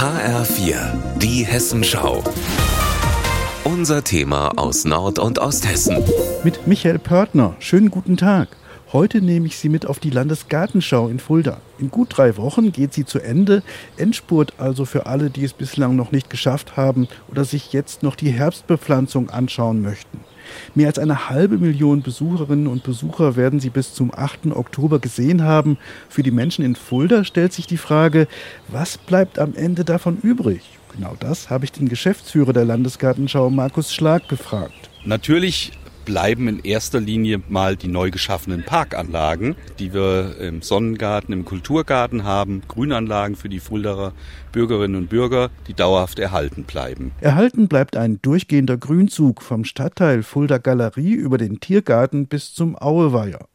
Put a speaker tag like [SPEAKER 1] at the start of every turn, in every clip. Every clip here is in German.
[SPEAKER 1] HR4, die Hessenschau. Unser Thema aus Nord- und Osthessen.
[SPEAKER 2] Mit Michael Pörtner. Schönen guten Tag. Heute nehme ich Sie mit auf die Landesgartenschau in Fulda. In gut drei Wochen geht sie zu Ende. Endspurt also für alle, die es bislang noch nicht geschafft haben oder sich jetzt noch die Herbstbepflanzung anschauen möchten. Mehr als eine halbe Million Besucherinnen und Besucher werden sie bis zum 8. Oktober gesehen haben. Für die Menschen in Fulda stellt sich die Frage, was bleibt am Ende davon übrig? Genau das habe ich den Geschäftsführer der Landesgartenschau Markus Schlag gefragt.
[SPEAKER 3] Natürlich bleiben in erster Linie mal die neu geschaffenen Parkanlagen, die wir im Sonnengarten, im Kulturgarten haben, Grünanlagen für die Fuldaer Bürgerinnen und Bürger, die dauerhaft erhalten bleiben.
[SPEAKER 2] Erhalten bleibt ein durchgehender Grünzug vom Stadtteil Fulda Galerie über den Tiergarten bis zum Aueweiher.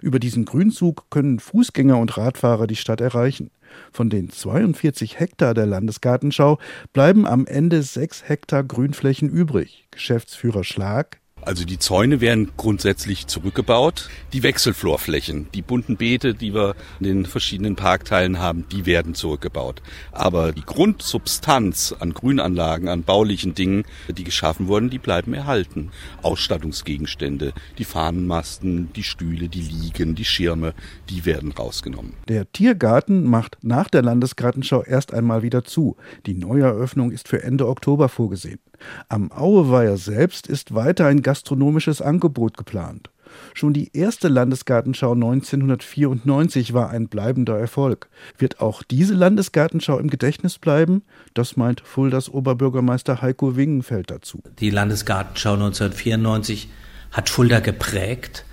[SPEAKER 2] Über diesen Grünzug können Fußgänger und Radfahrer die Stadt erreichen. Von den 42 Hektar der Landesgartenschau bleiben am Ende sechs Hektar Grünflächen übrig. Geschäftsführer Schlag,
[SPEAKER 3] also die Zäune werden grundsätzlich zurückgebaut. Die Wechselflorflächen, die bunten Beete, die wir in den verschiedenen Parkteilen haben, die werden zurückgebaut. Aber die Grundsubstanz an Grünanlagen, an baulichen Dingen, die geschaffen wurden, die bleiben erhalten. Ausstattungsgegenstände, die Fahnenmasten, die Stühle, die Liegen, die Schirme, die werden rausgenommen.
[SPEAKER 2] Der Tiergarten macht nach der Landesgartenschau erst einmal wieder zu. Die Neueröffnung ist für Ende Oktober vorgesehen. Am Aueweiher selbst ist weiter ein gastronomisches Angebot geplant. Schon die erste Landesgartenschau 1994 war ein bleibender Erfolg. Wird auch diese Landesgartenschau im Gedächtnis bleiben? Das meint Fuldas Oberbürgermeister Heiko Wingenfeld dazu.
[SPEAKER 4] Die Landesgartenschau 1994 hat Fulda geprägt.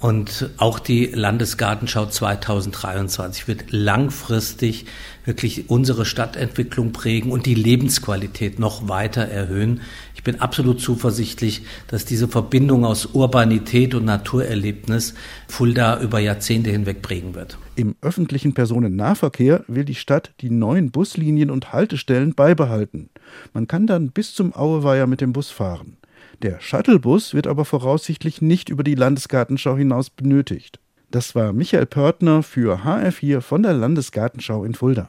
[SPEAKER 4] Und auch die Landesgartenschau 2023 wird langfristig wirklich unsere Stadtentwicklung prägen und die Lebensqualität noch weiter erhöhen. Ich bin absolut zuversichtlich, dass diese Verbindung aus Urbanität und Naturerlebnis Fulda über Jahrzehnte hinweg prägen wird.
[SPEAKER 2] Im öffentlichen Personennahverkehr will die Stadt die neuen Buslinien und Haltestellen beibehalten. Man kann dann bis zum Aueweiher mit dem Bus fahren. Der Shuttlebus wird aber voraussichtlich nicht über die Landesgartenschau hinaus benötigt. Das war Michael Pörtner für HR4 von der Landesgartenschau in Fulda.